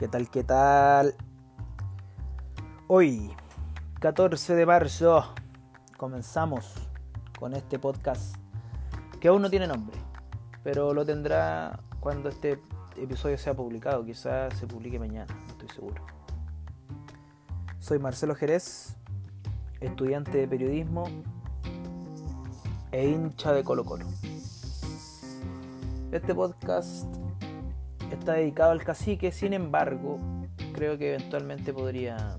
¿Qué tal? ¿Qué tal? Hoy, 14 de marzo, comenzamos con este podcast que aún no tiene nombre, pero lo tendrá cuando este episodio sea publicado. Quizás se publique mañana, no estoy seguro. Soy Marcelo Jerez, estudiante de periodismo e hincha de Colo Colo. Este podcast está dedicado al cacique, sin embargo, creo que eventualmente podría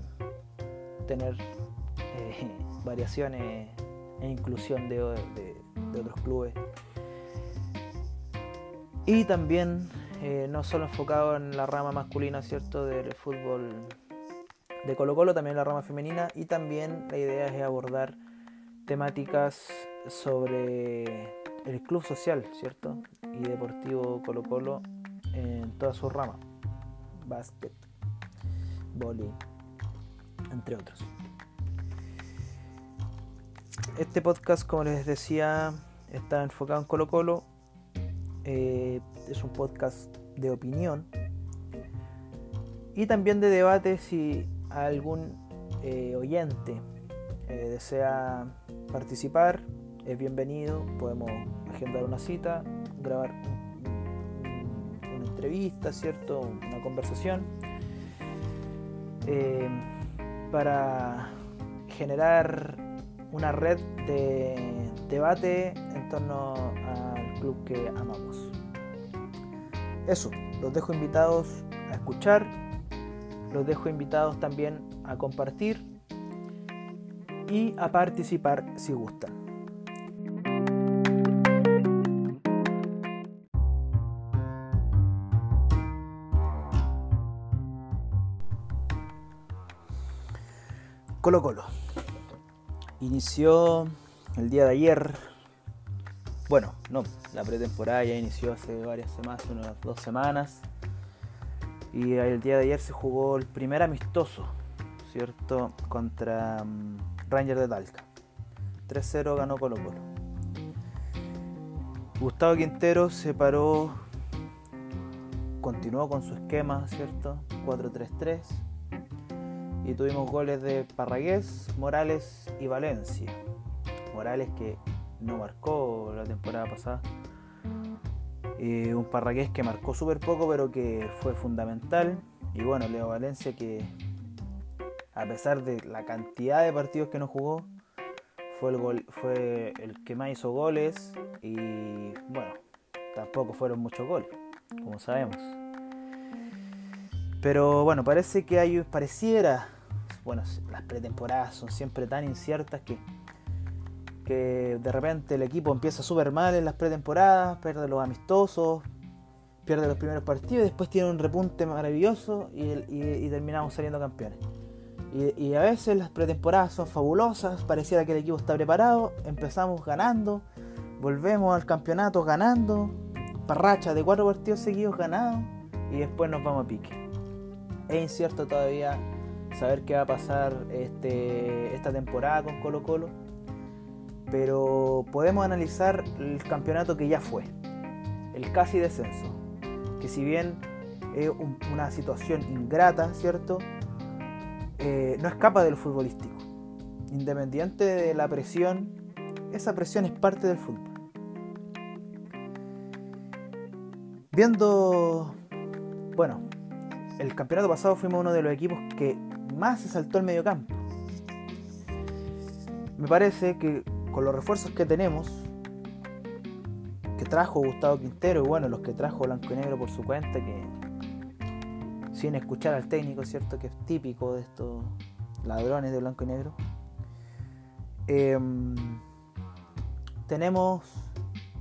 tener eh, variaciones e inclusión de, otros clubes. Y también eh, no solo enfocado en la rama masculina, ¿cierto?, del fútbol de Colo Colo, también la rama femenina y también la idea es abordar temáticas sobre el club social, ¿cierto? Y deportivo Colo Colo en todas sus ramas, básquet, boli, entre otros. Este podcast, como les decía, está enfocado en Colo Colo. Eh, es un podcast de opinión y también de debate si algún eh, oyente eh, desea participar, es bienvenido, podemos agendar una cita, grabar entrevista, ¿cierto? Una conversación. Eh, para generar una red de debate en torno al club que amamos. Eso, los dejo invitados a escuchar, los dejo invitados también a compartir y a participar si gustan. Colo Colo. Inició el día de ayer. Bueno, no, la pretemporada ya inició hace varias semanas, unas dos semanas. Y el día de ayer se jugó el primer amistoso, ¿cierto? Contra um, Ranger de Talca. 3-0 ganó Colo Colo. Gustavo Quintero se paró, continuó con su esquema, ¿cierto? 4-3-3 y tuvimos goles de Parragués, Morales y Valencia. Morales que no marcó la temporada pasada. un Parragués que marcó súper poco pero que fue fundamental. Y bueno, Leo Valencia que a pesar de la cantidad de partidos que no jugó, fue el, fue el que más hizo goles y bueno, tampoco fueron muchos goles, como sabemos. Pero bueno, parece que hay, pareciera, bueno, las pretemporadas son siempre tan inciertas que, que de repente el equipo empieza súper mal en las pretemporadas, pierde los amistosos, pierde los primeros partidos y después tiene un repunte maravilloso y, terminamos saliendo campeones. Y, y, a veces las pretemporadas son fabulosas, pareciera que el equipo está preparado, empezamos ganando, volvemos al campeonato ganando, parracha de cuatro partidos seguidos ganados y después nos vamos a pique es incierto todavía saber qué va a pasar este, esta temporada con Colo Colo, pero podemos analizar el campeonato que ya fue, el casi descenso, que si bien es una situación ingrata, ¿cierto? Eh, no escapa del futbolístico. Independiente de la presión, esa presión es parte del fútbol. Viendo, bueno, el campeonato pasado fuimos uno de los equipos que más se saltó el mediocampo. Me parece que con los refuerzos que tenemos, que trajo Gustavo Quintero y bueno, los que trajo Blanco y Negro por su cuenta, que sin escuchar al técnico, ¿cierto? Que es típico de estos ladrones de Blanco y Negro. Em, tenemos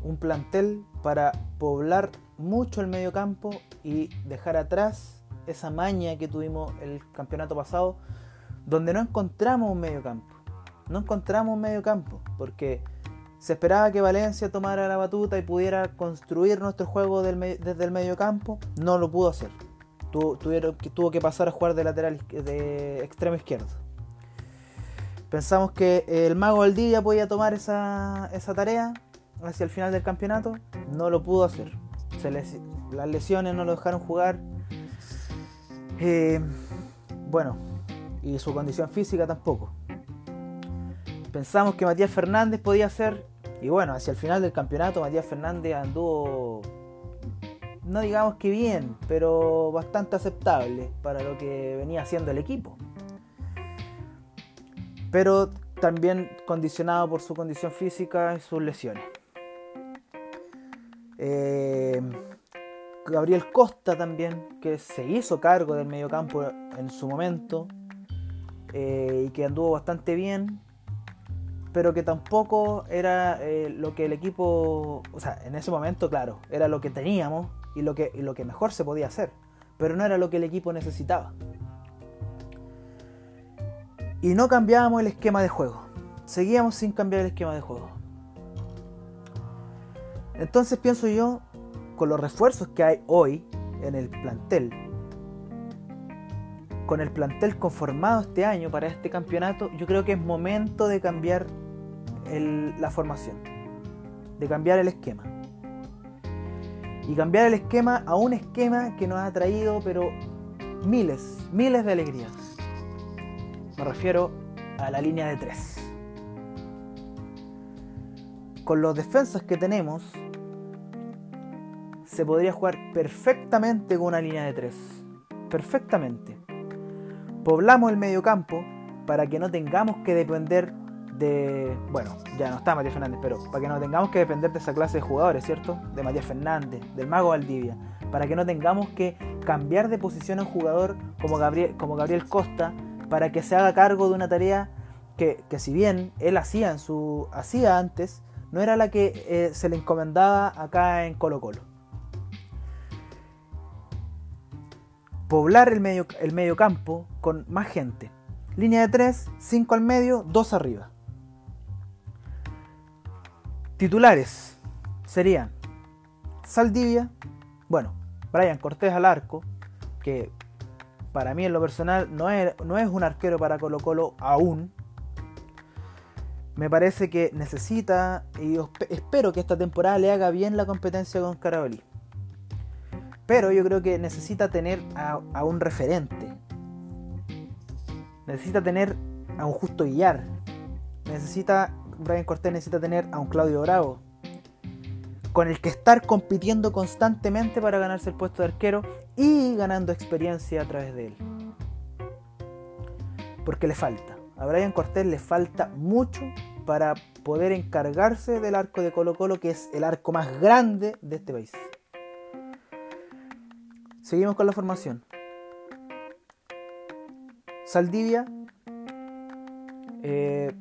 un plantel para poblar mucho el mediocampo y dejar atrás esa maña que tuvimos el campeonato pasado, donde no encontramos un medio campo. No encontramos un medio campo, porque se esperaba que Valencia tomara la batuta y pudiera construir nuestro juego desde el medio campo. No lo pudo hacer. tuvo que pasar a jugar de lateral de extremo izquierdo. Pensamos que el mago día podía tomar esa, esa tarea hacia el final del campeonato. No lo pudo hacer. las lesiones no lo dejaron jugar Eh, bueno, y su condición física tampoco. Pensamos que Matías Fernández podía ser, y bueno, hacia el final del campeonato Matías Fernández anduvo, no digamos que bien, pero bastante aceptable para lo que venía haciendo el equipo. Pero también condicionado por su condición física y sus lesiones. Eh, Gabriel Costa también, que se hizo cargo del mediocampo en su momento eh, y que anduvo bastante bien, pero que tampoco era eh, lo que el equipo, o sea, en ese momento, claro, era lo que teníamos y lo que, y lo que mejor se podía hacer, pero no era lo que el equipo necesitaba. Y no cambiábamos el esquema de juego, seguíamos sin cambiar el esquema de juego. Entonces pienso yo, con los refuerzos que hay hoy en el plantel, con el plantel conformado este año para este campeonato, yo creo que es momento de cambiar la formación, de cambiar el esquema. Y cambiar el esquema a un esquema que nos ha traído, pero miles, miles de alegrías. Me refiero a la línea de tres. Con los defensas que tenemos, se podría jugar perfectamente con una línea de tres. Perfectamente. Poblamos el medio campo para que no tengamos que depender de. Bueno, ya no está Matías Fernández, pero para que no tengamos que depender de esa clase de jugadores, ¿cierto? De Matías Fernández, del Mago Valdivia. Para que no tengamos que cambiar de posición a un jugador como Gabriel, como Gabriel Costa para que se haga cargo de una tarea que, que si bien él hacía, en su, hacía antes, no era la que eh, se le encomendaba acá en Colo Colo. Poblar el medio, el campo con más gente. Línea de 3, 5 al medio, 2 arriba. Titulares serían Saldivia, bueno, Brian Cortés al arco, que para mí en lo personal no es, no es un arquero para Colo Colo aún. Me parece que necesita y espero que esta temporada le haga bien la competencia con Carabalí. Pero yo creo que necesita tener a, un referente. Necesita tener a un Justo Villar. Necesita, Brian Cortés necesita tener a un Claudio Bravo. Con el que estar compitiendo constantemente para ganarse el puesto de arquero y ganando experiencia a través de él. Porque le falta. A Brian Cortés le falta mucho para poder encargarse del arco de Colo Colo, que es el arco más grande de este país. Seguimos con la formación. Saldivia, eh,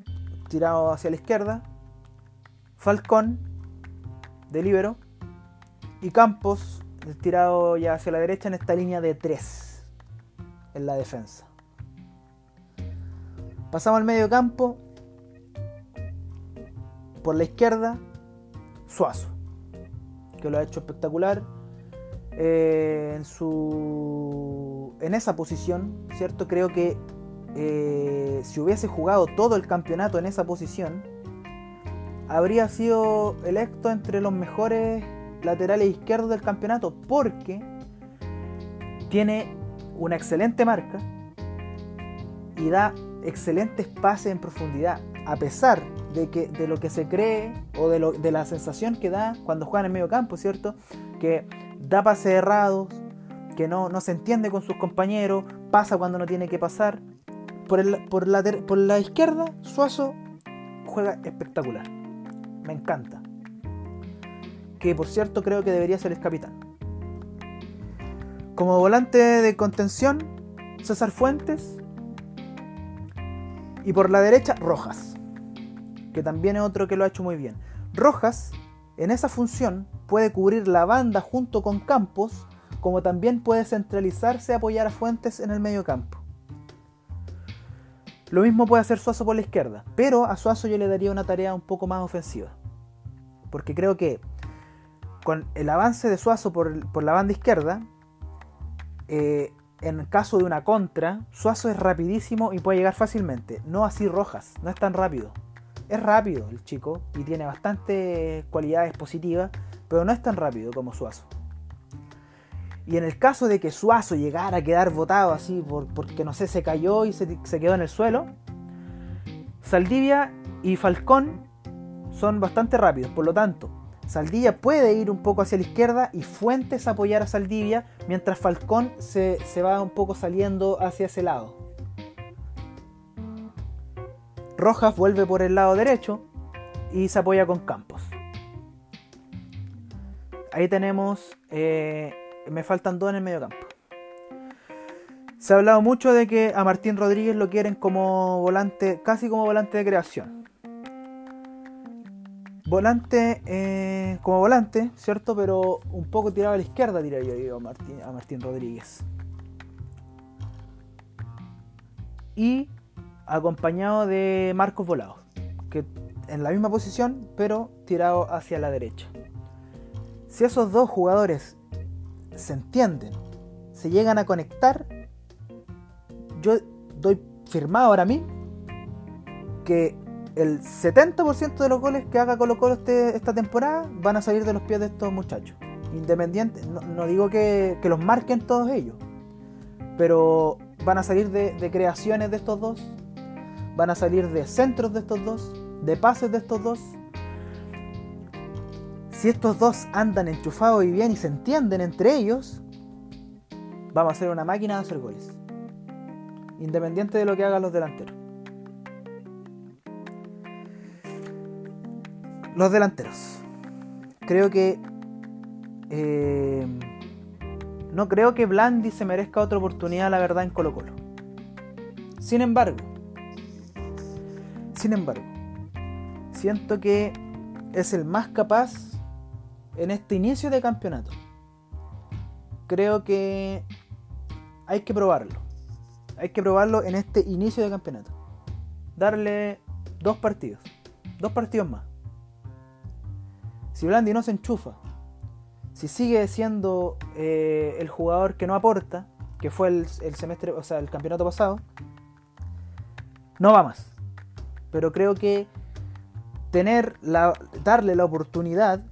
tirado hacia la izquierda. Falcón, de libero. Y Campos, tirado ya hacia la derecha en esta línea de 3 en la defensa. Pasamos al medio campo. Por la izquierda, Suazo, que lo ha hecho espectacular eh, en, su, en esa posición, ¿cierto? Creo que eh, si hubiese jugado todo el campeonato en esa posición, habría sido electo entre los mejores laterales izquierdos del campeonato porque tiene una excelente marca y da excelentes pases en profundidad, a pesar de, que, de lo que se cree o de, de la sensación que da cuando juega en medio campo, ¿cierto? Que da pases errados, que no, no, se entiende con sus compañeros, pasa cuando no tiene que pasar. Por, el, por, la, por la izquierda, Suazo juega espectacular. Me encanta. Que por cierto creo que debería ser el capitán. Como volante de contención, César Fuentes. Y por la derecha, Rojas. Que también es otro que lo ha hecho muy bien. Rojas, en esa función, puede cubrir la banda junto con Campos, como también puede centralizarse y apoyar a Fuentes en el medio campo. Lo mismo puede hacer Suazo por la izquierda, pero a Suazo yo le daría una tarea un poco más ofensiva. Porque creo que con el avance de Suazo por, la banda izquierda, eh, en caso de una contra, Suazo es rapidísimo y puede llegar fácilmente. No así Rojas, no es tan rápido. Es rápido el chico y tiene bastantes cualidades positivas, pero no es tan rápido como Suazo. Y en el caso de que Suazo llegara a quedar votado así porque no sé, se cayó y se, se quedó en el suelo, Saldivia y Falcón son bastante rápidos, por lo tanto, Saldivia puede ir un poco hacia la izquierda y Fuentes apoyar a Saldivia, mientras Falcón se, va un poco saliendo hacia ese lado. Rojas vuelve por el lado derecho y se apoya con Campos. Ahí tenemos, eh, me faltan dos en el medio campo. Se ha hablado mucho de que a Martín Rodríguez lo quieren como volante, casi como volante de creación volante eh, como volante, ¿cierto? Pero un poco tirado a la izquierda, diría yo, a Martín, a Martín Rodríguez. Y acompañado de Marcos Volado, que en la misma posición, pero tirado hacia la derecha. Si esos dos jugadores se entienden, se llegan a conectar, yo doy firmado ahora mismo que el 70% de los goles que haga Colo Colo este, esta temporada van a salir de los pies de estos muchachos. Independiente, no, digo que, los marquen todos ellos, pero van a salir de, creaciones de estos dos, van a salir de centros de estos dos, de pases de estos dos. Si estos dos andan enchufados y bien y se entienden entre ellos, vamos a ser una máquina de hacer goles. Independiente de lo que hagan los delanteros. Los delanteros. Creo que. Eh, no creo que Blandi se merezca otra oportunidad, la verdad, en Colo Colo. Sin embargo. Sin embargo. Siento que es el más capaz en este inicio de campeonato. Creo que hay que probarlo. Hay que probarlo en este inicio de campeonato. Darle dos partidos. Dos partidos más. Si Blandi no se enchufa, si sigue siendo eh, el jugador que no aporta, que fue el, semestre, o sea, el campeonato pasado, no va más. Pero creo que tener la, darle la oportunidad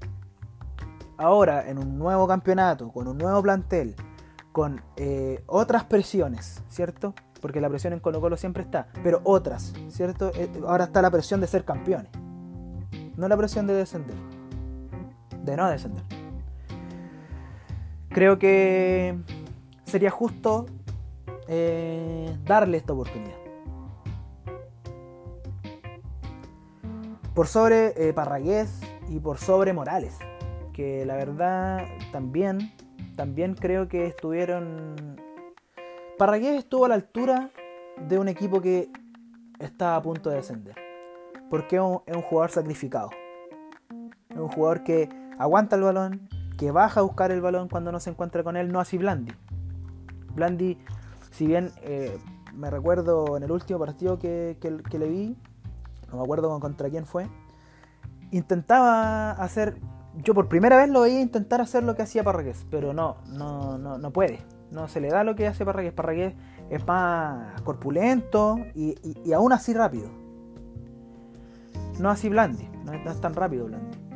ahora en un nuevo campeonato, con un nuevo plantel, con eh, otras presiones, ¿cierto? Porque la presión en Colo Colo siempre está, pero otras, ¿cierto? Eh, ahora está la presión de ser campeones, no la presión de descender de no descender. Creo que sería justo eh, darle esta oportunidad. Por sobre eh, Parragués y por sobre Morales, que la verdad también, también creo que estuvieron... Parragués estuvo a la altura de un equipo que está a punto de descender. Porque es un jugador sacrificado. Es un jugador que aguanta el balón, que baja a buscar el balón cuando no se encuentra con él, no así Blandi. Blandi, si bien eh, me recuerdo en el último partido que, le vi, no me acuerdo contra quién fue, intentaba hacer, yo por primera vez lo veía intentar hacer lo que hacía Parragués, pero no, no, no, no puede, no se le da lo que hace Parragués, Parragués es más corpulento y, aún así rápido. No así Blandi, no es tan rápido Blandi.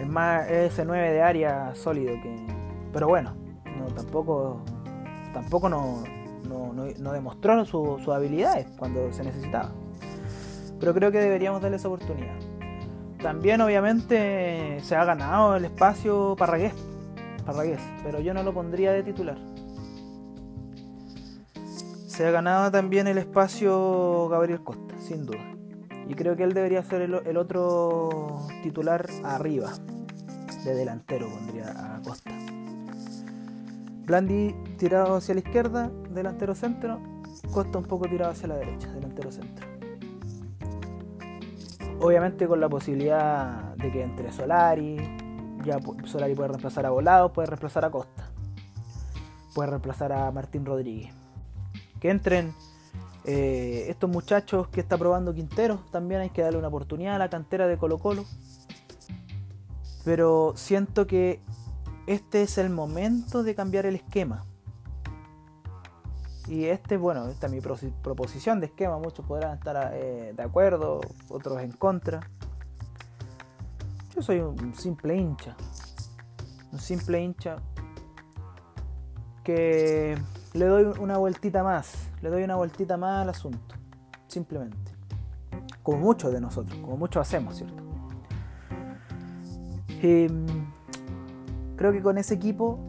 Es más ese 9 de área sólido que. Pero bueno, no, tampoco. Tampoco no, no, demostró sus su habilidades cuando se necesitaba. Pero creo que deberíamos darle esa oportunidad. También obviamente se ha ganado el espacio Parragués. Parragués, pero yo no lo pondría de titular. Se ha ganado también el espacio Gabriel Costa, sin duda. Y creo que él debería ser el, otro titular arriba. De delantero pondría a Costa. Blandi tirado hacia la izquierda, delantero centro. Costa un poco tirado hacia la derecha, delantero centro. Obviamente con la posibilidad de que entre Solari, ya Solari puede reemplazar a Volado, puede reemplazar a Costa, puede reemplazar a Martín Rodríguez. Que entren eh, estos muchachos que está probando Quintero, también hay que darle una oportunidad a la cantera de Colo Colo. Pero siento que este es el momento de cambiar el esquema. Y este, bueno, esta es mi proposición de esquema. Muchos podrán estar eh, de acuerdo, otros en contra. Yo soy un simple hincha. Un simple hincha porque le doy una vueltita más, le doy una vueltita más al asunto, simplemente. Como muchos de nosotros, como muchos hacemos, ¿cierto? Y mm, creo que con ese equipo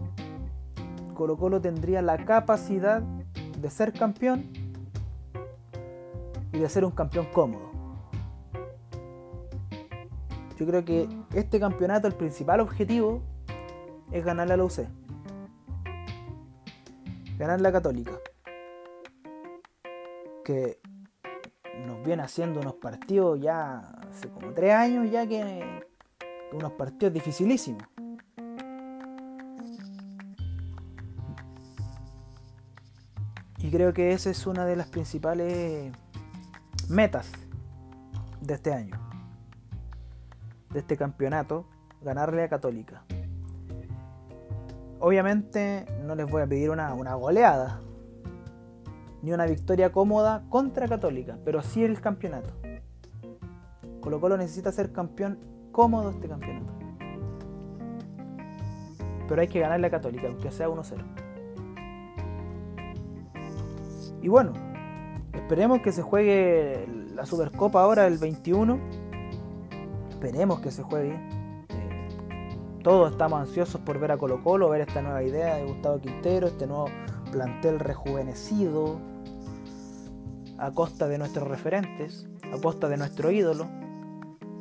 Colo Colo tendría la capacidad de ser campeón y de ser un campeón cómodo. Yo creo que este campeonato, el principal objetivo es ganar la UC. Ganar la Católica. Que nos viene haciendo unos partidos ya hace como tres años ya que unos partidos dificilísimos. Y creo que esa es una de las principales metas de este año, de este campeonato, ganarle a Católica. Obviamente no les voy a pedir una, goleada, ni una victoria cómoda contra Católica, pero sí el campeonato. Colo Colo necesita ser campeón cómodo este campeonato. Pero hay que ganarle a Católica, aunque sea 1-0. Y bueno, esperemos que se juegue la Supercopa ahora el 21. Esperemos que se juegue. Eh, todos estamos ansiosos por ver a Colo Colo, ver esta nueva idea de Gustavo Quintero, este nuevo plantel rejuvenecido, a costa de nuestros referentes, a costa de nuestro ídolo,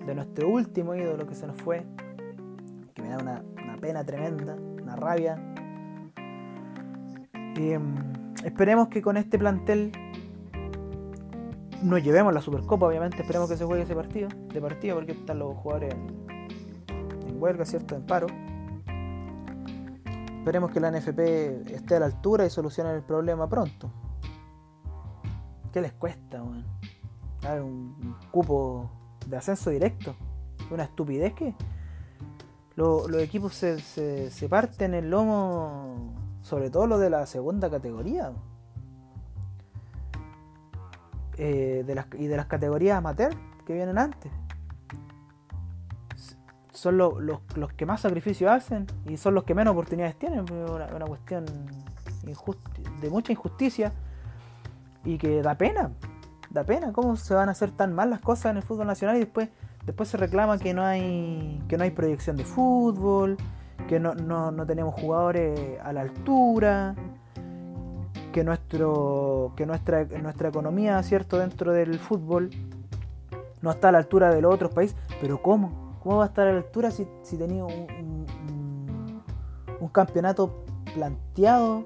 de nuestro último ídolo que se nos fue, que me da una, pena tremenda, una rabia. Y, em, Esperemos que con este plantel nos llevemos la Supercopa, obviamente. Esperemos que se juegue ese partido, de partido, porque están los jugadores en, huelga, ¿cierto? En paro. Esperemos que la NFP esté a la altura y solucione el problema pronto. ¿Qué les cuesta, man? Dar un, cupo de ascenso directo. Una estupidez que los, equipos se, se, se parten el lomo sobre todo lo de la segunda categoría. Eh, de las, y de las categorías amateur que vienen antes. Son los, que más sacrificios hacen y son los que menos oportunidades tienen. Una, una cuestión de mucha injusticia y que da pena. Da pena cómo se van a hacer tan mal las cosas en el fútbol nacional y después, después se reclama que no hay, que no hay proyección de fútbol, que no, tenemos jugadores a la altura, que, nuestro, que nuestra, nuestra economía, ¿cierto?, dentro del fútbol no está a la altura de los otros países. Pero ¿cómo? ¿Cómo va a estar a la altura si, si tenía un, un, campeonato planteado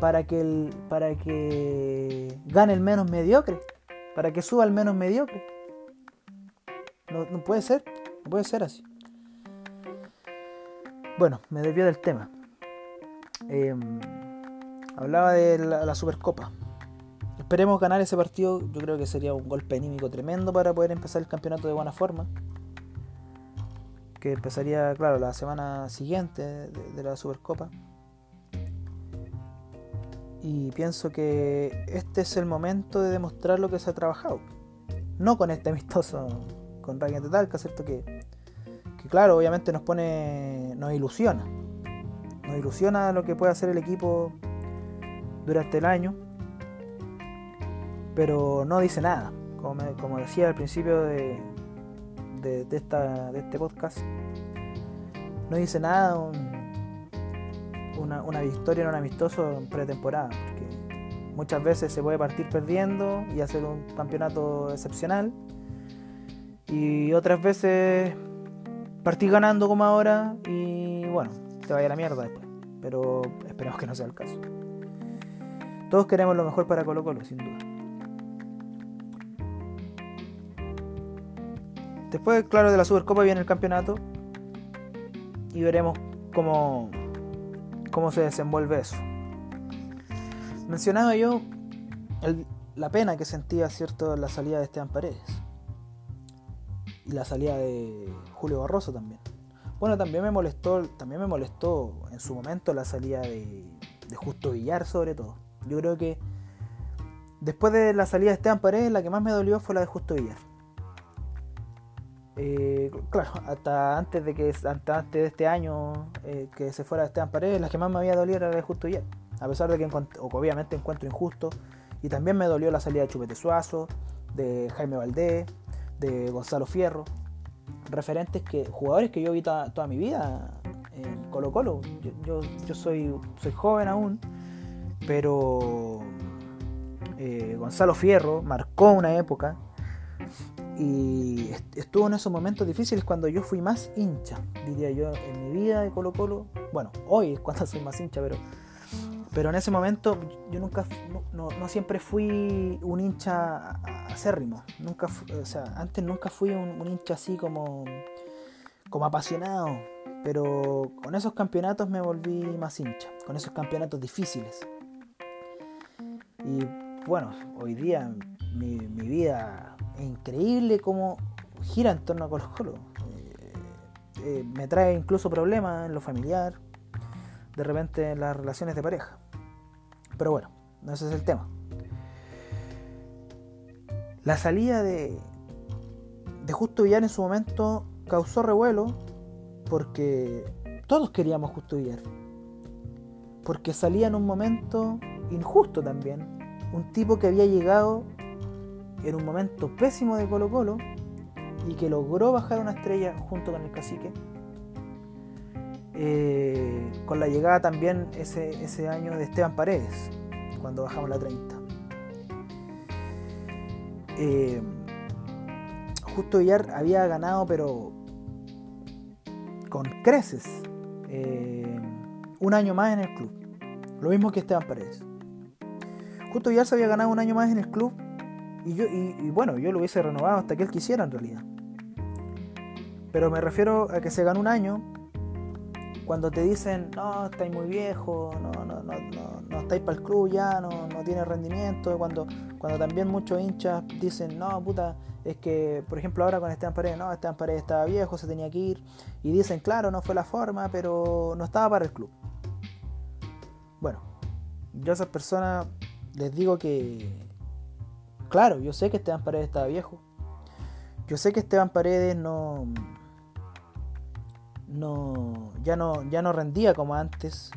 para que, el, para que gane el menos mediocre? Para que suba el menos mediocre. No, no puede ser, no puede ser así. Bueno, me desvié del tema. Em, hablaba de la, Supercopa. Esperemos ganar ese partido. Yo creo que sería un golpe anímico tremendo para poder empezar el campeonato de buena forma. Que empezaría, claro, la semana siguiente de, la Supercopa. Y pienso que este es el momento de demostrar lo que se ha trabajado. No con este amistoso con Ryan de Talca, ¿cierto? Que que claro, obviamente nos pone, nos ilusiona. Nos ilusiona lo que puede hacer el equipo durante el año, pero no dice nada. Como, decía al principio de, de, esta, de este podcast, no dice nada una, una victoria en un amistoso en pretemporada, porque muchas veces se puede partir perdiendo y hacer un campeonato excepcional, y otras veces partí ganando como ahora y bueno, te vaya a la mierda después. Pero esperemos que no sea el caso. Todos queremos lo mejor para Colo Colo, sin duda. Después, claro, de la Supercopa viene el campeonato y veremos cómo, cómo se desenvuelve eso. Mencionaba yo la pena que sentía, ¿cierto?, la salida de Esteban Paredes y la salida de Julio Barroso también. Bueno, también me molestó, también me molestó en su momento la salida de, Justo Villar sobre todo. Yo creo que después de la salida de Esteban Paredes, la que más me dolió fue la de Justo Villar. Eh, claro, hasta antes de que antes de este año eh, que se fuera Esteban Paredes, la que más me había dolido era la de Justo Villar. a pesar de que obviamente encuentro injusto. Y también me dolió la salida de Chupete Suazo, de Jaime Valdés, de Gonzalo Fierro. Referentes que, jugadores que yo vi toda, mi vida en Colo Colo. Yo, yo, soy, soy joven aún, pero eh, Gonzalo Fierro marcó una época y estuvo en esos momentos difíciles cuando yo fui más hincha, diría yo, en mi vida de Colo Colo. Bueno, hoy es cuando soy más hincha, pero, pero en ese momento yo nunca, no, siempre fui un hincha acérrimo. Nunca, o sea, antes nunca fui un, hincha así como, como apasionado. Pero con esos campeonatos me volví más hincha, con esos campeonatos difíciles. Y bueno, hoy día mi, vida increíble cómo gira en torno a Colo Colo. Eh, eh, me trae incluso problemas en lo familiar, de repente en las relaciones de pareja. Pero bueno, no ese es el tema. La salida de, de Justo Villar en su momento causó revuelo porque todos queríamos Justo Villar. Porque salía en un momento injusto también. Un tipo que había llegado en un momento pésimo de Colo Colo y que logró bajar una estrella junto con el cacique. Eh, con la llegada también ese, ese año de Esteban Paredes, cuando bajamos la 30. Eh, Justo Villar había ganado, pero con creces, eh, un año más en el club. Lo mismo que Esteban Paredes. Justo Villar se había ganado un año más en el club y, yo, y, bueno, yo lo hubiese renovado hasta que él quisiera en realidad. Pero me refiero a que se ganó un año cuando te dicen, no, estáis muy viejo, no, no, no, no, no estáis para el club ya, no, no tiene rendimiento. Cuando, cuando también muchos hinchas dicen, no, puta, es que, por ejemplo, ahora con Esteban Paredes, no, Esteban Paredes estaba viejo, se tenía que ir. Y dicen, claro, no fue la forma, pero no estaba para el club. Bueno, yo a esas personas les digo que Claro, yo sé que Esteban Paredes estaba viejo. Yo sé que Esteban Paredes no. No. Ya no. Ya no rendía como antes.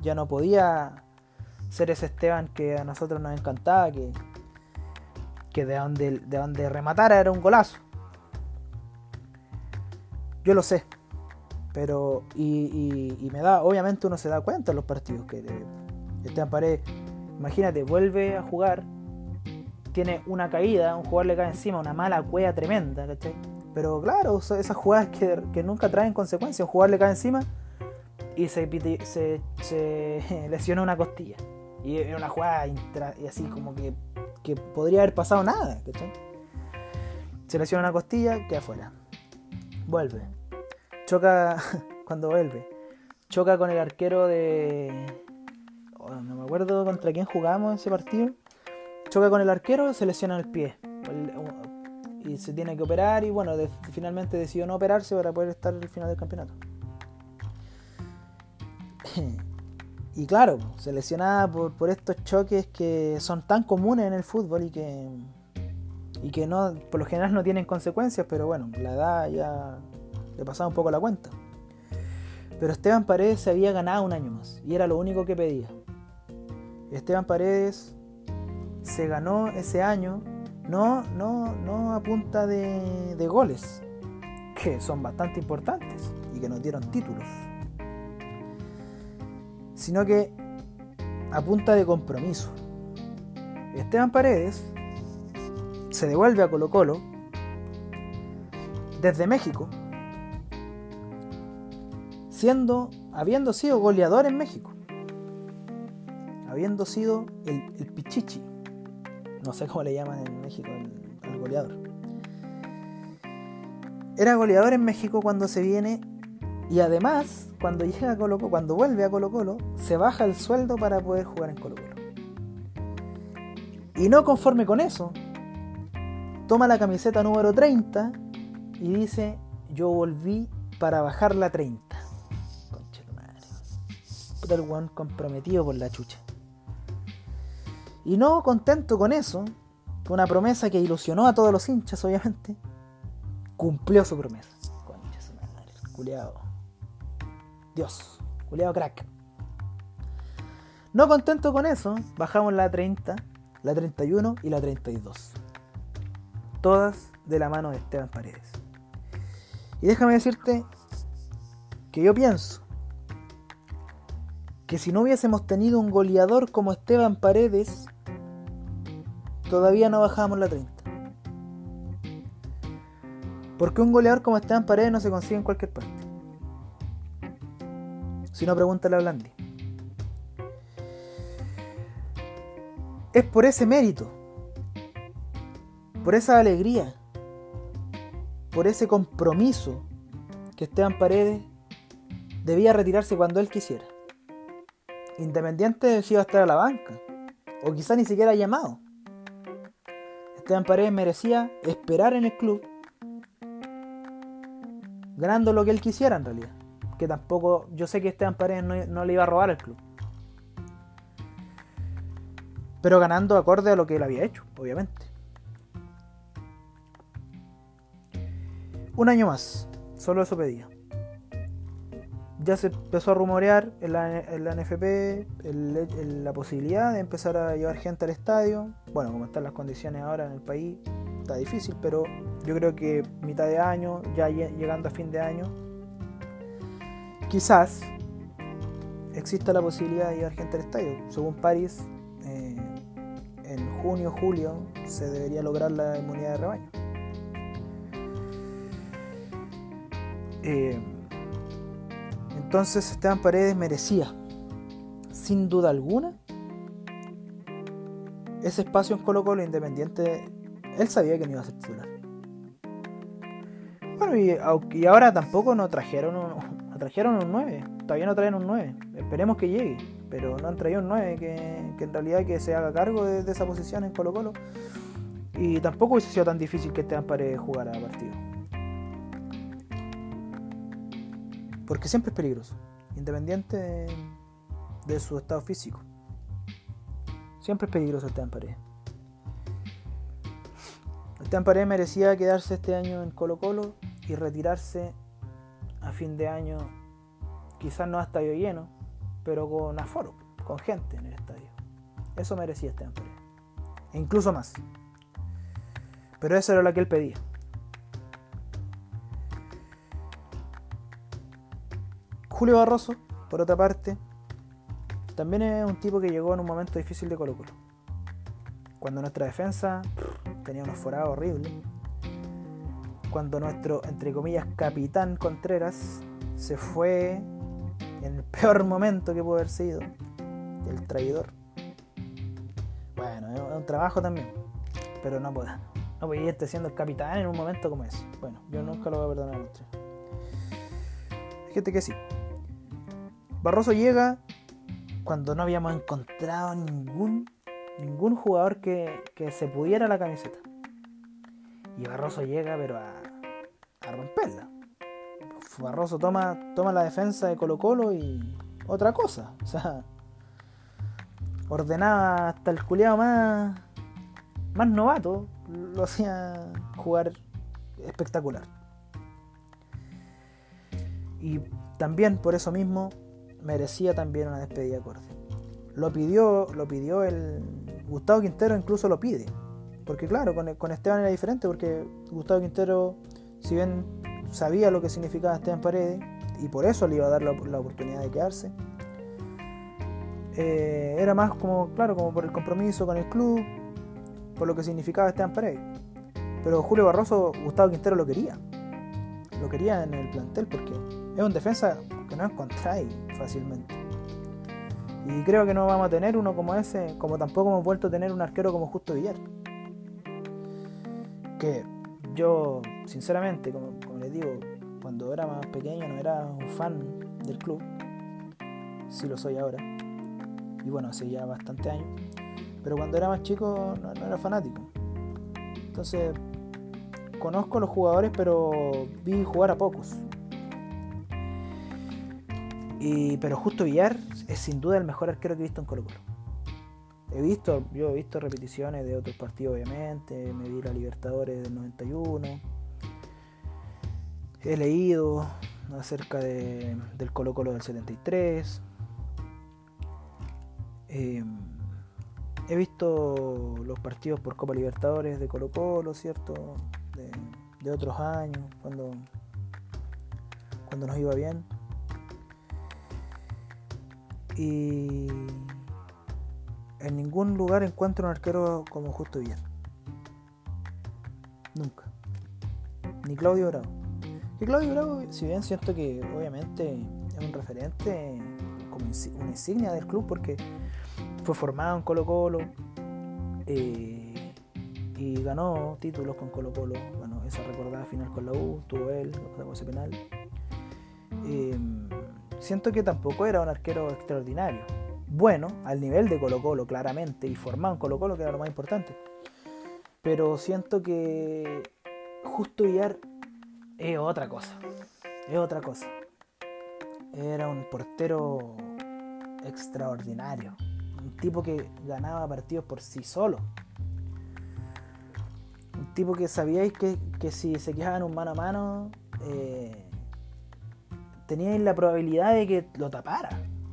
Ya no podía ser ese Esteban que a nosotros nos encantaba. Que. Que de donde, de donde rematara era un golazo. Yo lo sé. Pero. Y, y, me da. Obviamente uno se da cuenta en los partidos que Esteban Paredes. Imagínate, vuelve a jugar tiene una caída, un jugador le cae encima, una mala cueva tremenda, ¿cachai? Pero claro, esas jugadas que, nunca traen consecuencias, un jugador le cae encima y se, se, lesiona una costilla. Y es una jugada y así como que, que podría haber pasado nada, ¿cachai? Se lesiona una costilla, queda afuera. Vuelve. Choca cuando vuelve. Choca con el arquero de... Oh, no me acuerdo contra quién jugamos ese partido choca con el arquero, se lesiona el pie. Y se tiene que operar y bueno, finalmente decidió no operarse para poder estar al final del campeonato. y claro, se lesionaba por, estos choques que son tan comunes en el fútbol y que, y que no, por lo general no tienen consecuencias, pero bueno, la edad ya le pasaba un poco la cuenta. Pero Esteban Paredes se había ganado un año más y era lo único que pedía. Esteban Paredes se ganó ese año no, no, no a punta de, de goles, que son bastante importantes y que nos dieron títulos, sino que a punta de compromiso. Esteban Paredes se devuelve a Colo Colo desde México, siendo, habiendo sido goleador en México, habiendo sido el, el Pichichi no sé cómo le llaman en México al goleador. Era goleador en México cuando se viene y además cuando llega a Colo Colo, cuando vuelve a Colo Colo, se baja el sueldo para poder jugar en Colo Colo. Y no conforme con eso, toma la camiseta número 30 y dice, yo volví para bajar la 30. Concha tu madre. Puta el comprometido por la chucha. Y no contento con eso, fue una promesa que ilusionó a todos los hinchas, obviamente, cumplió su promesa. Concha su madre. Dios, culiado crack. No contento con eso, bajamos la 30, la 31 y la 32. Todas de la mano de Esteban Paredes. Y déjame decirte que yo pienso que si no hubiésemos tenido un goleador como Esteban Paredes, todavía no bajábamos la 30. Porque un goleador como Esteban Paredes no se consigue en cualquier parte. Si no, pregúntale a Blandi. Es por ese mérito, por esa alegría, por ese compromiso que Esteban Paredes debía retirarse cuando él quisiera. Independiente de si iba a estar a la banca, o quizá ni siquiera llamado. Esteban Paredes merecía esperar en el club, ganando lo que él quisiera en realidad. Que tampoco, yo sé que Esteban Paredes no, no le iba a robar al club. Pero ganando acorde a lo que él había hecho, obviamente. Un año más, solo eso pedía ya se empezó a rumorear en la, NFP la posibilidad de empezar a llevar gente al estadio. Bueno, como están las condiciones ahora en el país, está difícil, pero yo creo que mitad de año, ya llegando a fin de año, quizás exista la posibilidad de llevar gente al estadio. Según París, eh, en junio, julio se debería lograr la inmunidad de rebaño. Eh, entonces Esteban Paredes merecía, sin duda alguna, ese espacio en Colo Colo Independiente. Él sabía que no iba a ser titular. Bueno, y, ahora tampoco nos trajeron un, trajeron un 9. Todavía no traen un 9. Esperemos que llegue. Pero no han traído un 9 que, en realidad que se haga cargo de, esa posición en Colo Colo. Y tampoco hubiese sido tan difícil que Esteban Paredes jugara partido. Porque siempre es peligroso, independiente de, su estado físico. Siempre es peligroso Esteban Paredes. Esteban Paredes merecía quedarse este año en Colo Colo y retirarse a fin de año, quizás no a estadio lleno, pero con aforo, con gente en el estadio. Eso merecía Esteban Paredes. E incluso más. Pero eso era lo que él pedía. Julio Barroso, por otra parte, también es un tipo que llegó en un momento difícil de Colo. Cuando nuestra defensa tenía unos forados horribles. Cuando nuestro, entre comillas, capitán Contreras se fue en el peor momento que pudo haber sido. El traidor. Bueno, es un trabajo también. Pero no puedo. No podía estar siendo el capitán en un momento como ese. Bueno, yo nunca lo voy a perdonar a Fíjate que sí. Barroso llega cuando no habíamos encontrado ningún, ningún jugador que, se pudiera la camiseta. Y Barroso llega, pero a, a romperla. Barroso toma, toma la defensa de Colo Colo y otra cosa. O sea, ordenaba hasta el culiado más, más novato, lo hacía jugar espectacular. Y también por eso mismo merecía también una despedida corta. Lo pidió, lo pidió el. Gustavo Quintero incluso lo pide. Porque claro, con, Esteban era diferente, porque Gustavo Quintero, si bien sabía lo que significaba Esteban Paredes, y por eso le iba a dar la, oportunidad de quedarse, eh, era más como, claro, como por el compromiso con el club, por lo que significaba Esteban Paredes. Pero Julio Barroso, Gustavo Quintero lo quería. Lo quería en el plantel porque es un defensa que no encontráis fácilmente. Y creo que no vamos a tener uno como ese, como tampoco hemos vuelto a tener un arquero como Justo Villar. Que yo, sinceramente, como, les digo, cuando era más pequeño no era un fan del club. Sí lo soy ahora. Y bueno, hace ya bastante años. Pero cuando era más chico no, no era fanático. Entonces, conozco a los jugadores, pero vi jugar a pocos pero justo Villar es sin duda el mejor arquero que he visto en Colo Colo. He visto, yo he visto repeticiones de otros partidos obviamente, me vi la Libertadores del 91, he leído acerca de, del Colo Colo del 73, Eh, he visto los partidos por Copa Libertadores de Colo Colo, ¿cierto? De, de otros años, cuando, cuando nos iba bien. Y en ningún lugar encuentro un arquero como Justo Villar. Nunca. Ni Claudio Bravo. Y Claudio Bravo, si bien siento que obviamente es un referente, como una insignia del club, porque fue formado en Colo Colo eh, y ganó títulos con Colo Colo, ganó esa recordada final con la U, tuvo él, lo ese penal. Eh, siento que tampoco era un arquero extraordinario. Bueno, al nivel de Colo Colo, claramente, y formado en Colo Colo, que era lo más importante. Pero siento que Justo Villar es otra cosa. Es otra cosa. Era un portero extraordinario. Un tipo que ganaba partidos por sí solo. Un tipo que sabíais que, si se quejaban un mano a mano, eh, teníais la probabilidad de que lo tapara.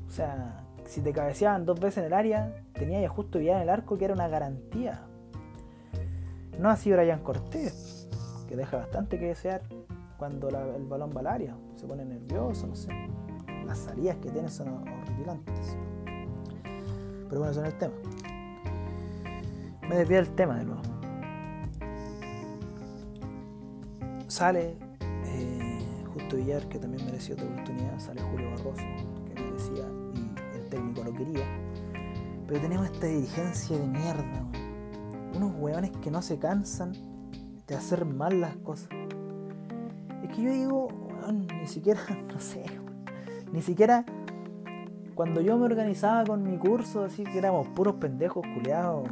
O sea, si te cabeceaban dos veces en el área, teníais justo ya en el arco, que era una garantía. No así Brian Cortés, que deja bastante que desear cuando el balón va al área. Se pone nervioso, no sé. Las salidas que tiene son horripilantes. Pero bueno, eso no es el tema. Me desvía el tema de nuevo. Sale Que también mereció otra oportunidad, sale Julio Barroso, que merecía y el técnico lo quería. Pero tenemos esta dirigencia de mierda, unos hueones que no se cansan de hacer mal las cosas. Es que yo digo, ni siquiera, no sé, ni siquiera cuando yo me organizaba con mi curso, así que éramos puros pendejos culeados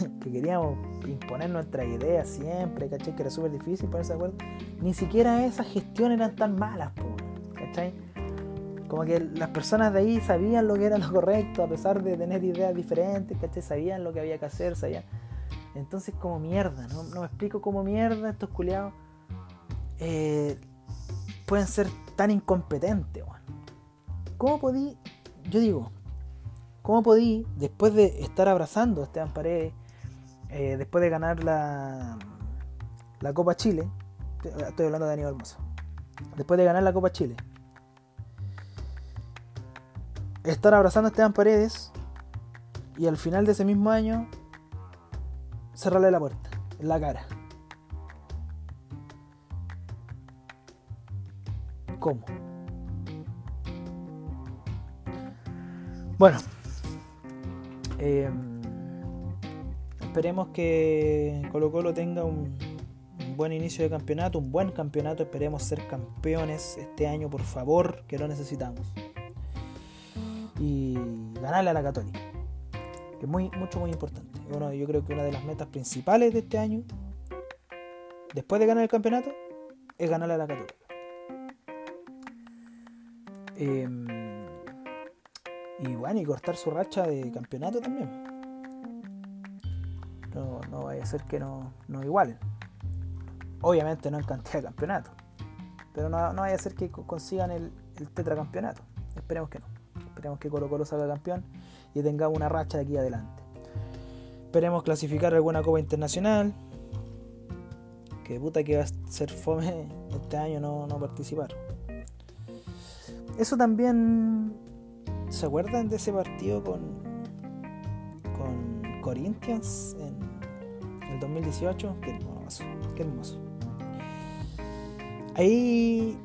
que queríamos imponer nuestra idea siempre, ¿cachai? Que era súper difícil ponerse de acuerdo. Ni siquiera esas gestiones eran tan malas, ¿cachai? Como que las personas de ahí sabían lo que era lo correcto, a pesar de tener ideas diferentes, ¿cachai? Sabían lo que había que hacer, sabían. Entonces, como mierda, no, me explico cómo mierda estos culiados eh, pueden ser tan incompetentes, ¿Cómo podí? Yo digo, ¿Cómo podí, después de estar abrazando a Esteban Paredes, eh, después de ganar la, la Copa Chile, estoy hablando de Daniel Hermoso, después de ganar la Copa Chile, estar abrazando a Esteban Paredes y al final de ese mismo año cerrarle la puerta, la cara? ¿Cómo? Bueno, Em, esperemos que Colo Colo tenga un, buen inicio de campeonato, un buen campeonato. Esperemos ser campeones este año, por favor, que lo necesitamos. Y ganarle a la Católica, que es muy, mucho, muy importante. yo creo que una de las metas principales de este año, después de ganar el campeonato, es ganarle a la Católica. Em, y bueno, y cortar su racha de campeonato también. Ser que no, no igualen. Obviamente no en cantidad de. Pero no, no vaya a ser que consigan el, el tetracampeonato. Esperemos que no. Esperemos que Colo Colo salga campeón y tengamos una racha de aquí adelante. Esperemos clasificar alguna copa internacional. Que puta que va a ser fome este año no, no participar. Eso también ¿Se acuerdan de ese partido con, con Corinthians 2018? Qué hermoso, qué hermoso. Ahí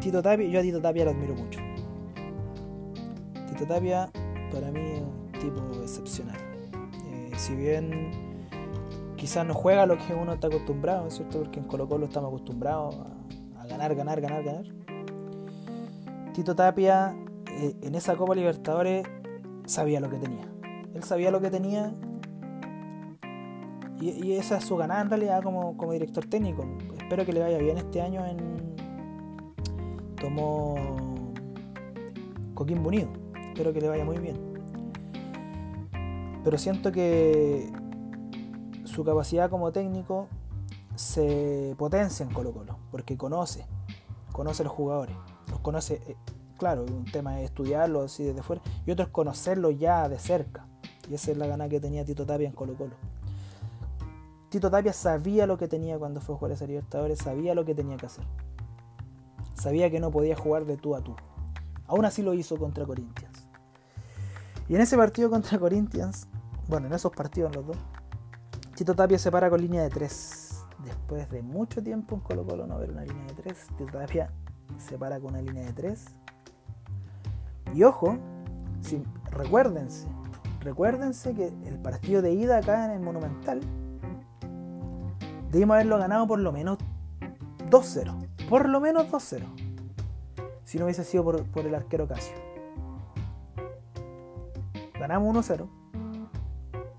Tito Tapia, yo a Tito Tapia lo admiro mucho. Tito Tapia para mí es un tipo excepcional. Eh, si bien quizás no juega lo que uno está acostumbrado, ¿es cierto? Porque en Colo Colo estamos acostumbrados a, ganar, ganar, ganar, ganar. Tito Tapia eh, en esa Copa Libertadores sabía lo que tenía. Él sabía lo que tenía y, esa es su ganada en realidad como, director técnico. Espero que le vaya bien este año en. Tomó Coquimbo Unido. Espero que le vaya muy bien. Pero siento que su capacidad como técnico se potencia en Colo Colo, porque conoce, conoce a los jugadores, los conoce eh, claro, un tema es estudiarlo así desde fuera, y otro es conocerlo ya de cerca. Y esa es la gana que tenía Tito Tapia en Colo Colo. Tito Tapia sabía lo que tenía cuando fue a jugar esa Libertadores, sabía lo que tenía que hacer. Sabía que no podía jugar de tú a tú. Aún así lo hizo contra Corinthians. Y en ese partido contra Corinthians, bueno, en esos partidos los dos, Tito Tapia se para con línea de 3. Después de mucho tiempo en Colo Colo no ver una línea de 3, Tito Tapia se para con una línea de 3. Y ojo, si, recuérdense, recuérdense que el partido de ida acá en el Monumental debimos haberlo ganado por lo menos 2-0. Por lo menos 2-0. Si no hubiese sido por, por el arquero Casio. Ganamos 1-0.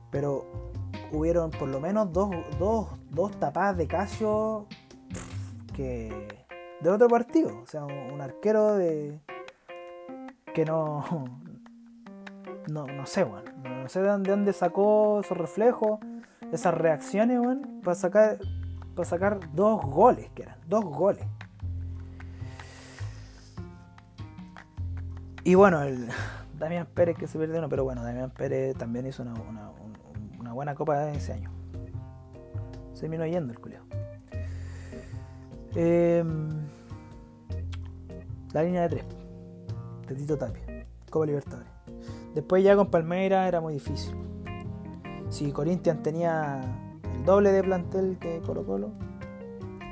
Pero hubieron por lo menos dos, dos, dos tapadas de Casio que de otro partido. O sea, un arquero de. que no. No, no sé, bueno. No sé de dónde, sacó esos reflejos, esas reacciones, bueno, para sacar, para sacar dos goles, que eran, dos goles. Y bueno, el Damián Pérez que se perdió uno, pero bueno, Damián Pérez también hizo una, una, buena copa ese año. Se vino yendo el culio. Eh, la línea de tres de Tito Tapia, Copa Libertadores. Después ya con Palmeiras era muy difícil. Si Corinthians tenía el doble de plantel que Colo Colo,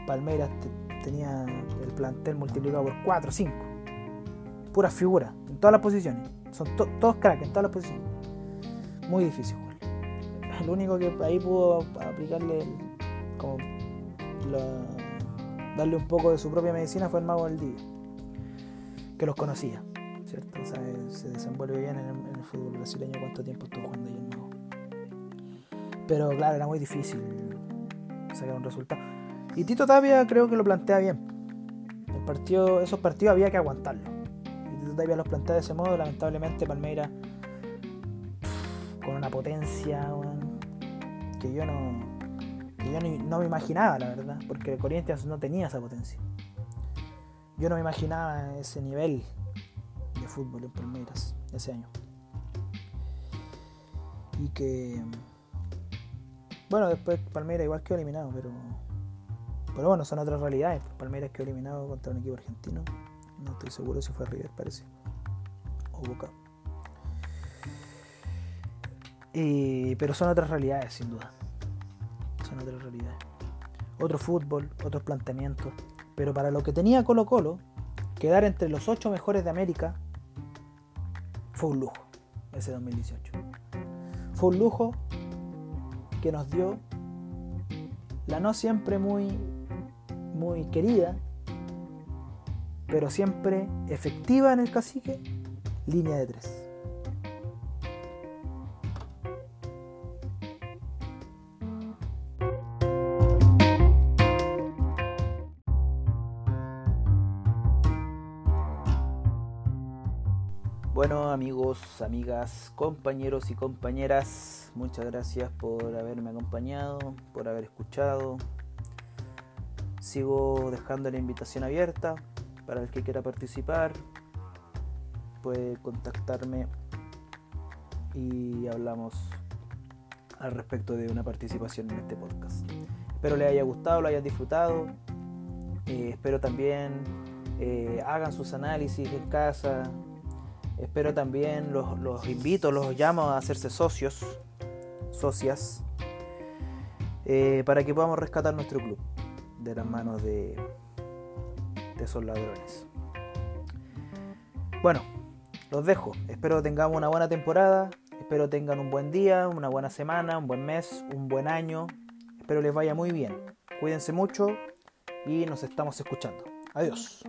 Palmeiras tenía el plantel multiplicado por 4 o 5. Puras figuras, en todas las posiciones. Son todos cracks en todas las posiciones. Muy difícil jugar. El único que ahí pudo aplicarle darle un poco de su propia medicina fue el mago del día que los conocía, ¿cierto? Se desenvuelve bien en el, fútbol brasileño, cuánto tiempo estuvo jugando ahí en nuevo. Pero claro, era muy difícil sacar un resultado. Y Tito Tapia creo que lo plantea bien. Esos partidos había que aguantarlos. Y Tito Tapia los plantea de ese modo, lamentablemente Palmeira con una potencia que yo no que yo no me imaginaba la verdad porque Corinthians no tenía esa potencia yo no me imaginaba ese nivel de fútbol en Palmeiras ese año. Y que. Bueno, después Palmeiras igual quedó eliminado, pero. Pero bueno, son otras realidades. Palmeiras quedó eliminado contra un equipo argentino. No estoy seguro si fue River, parece. O Boca. pero son otras realidades, sin duda. Son otras realidades. Otro fútbol, otros planteamientos. Pero para lo que tenía Colo Colo, quedar entre los ocho mejores de América fue un lujo ese 2018. Fue un lujo que nos dio la no siempre muy, muy querida, pero siempre efectiva en el cacique, línea de tres. Bueno amigos, amigas, compañeros y compañeras, muchas gracias por haberme acompañado, por haber escuchado. Sigo dejando la invitación abierta para el que quiera participar. Puede contactarme y hablamos al respecto de una participación en este podcast. Espero les haya gustado, lo hayan disfrutado. Eh, espero también eh, hagan sus análisis en casa, Espero también los, invito, los llamo a hacerse socios, socias, eh, para que podamos rescatar nuestro club de las manos de, de esos ladrones. Bueno, los dejo. Espero tengamos una buena temporada. Espero tengan un buen día, una buena semana, un buen mes, un buen año. Espero les vaya muy bien. Cuídense mucho y nos estamos escuchando. Adiós.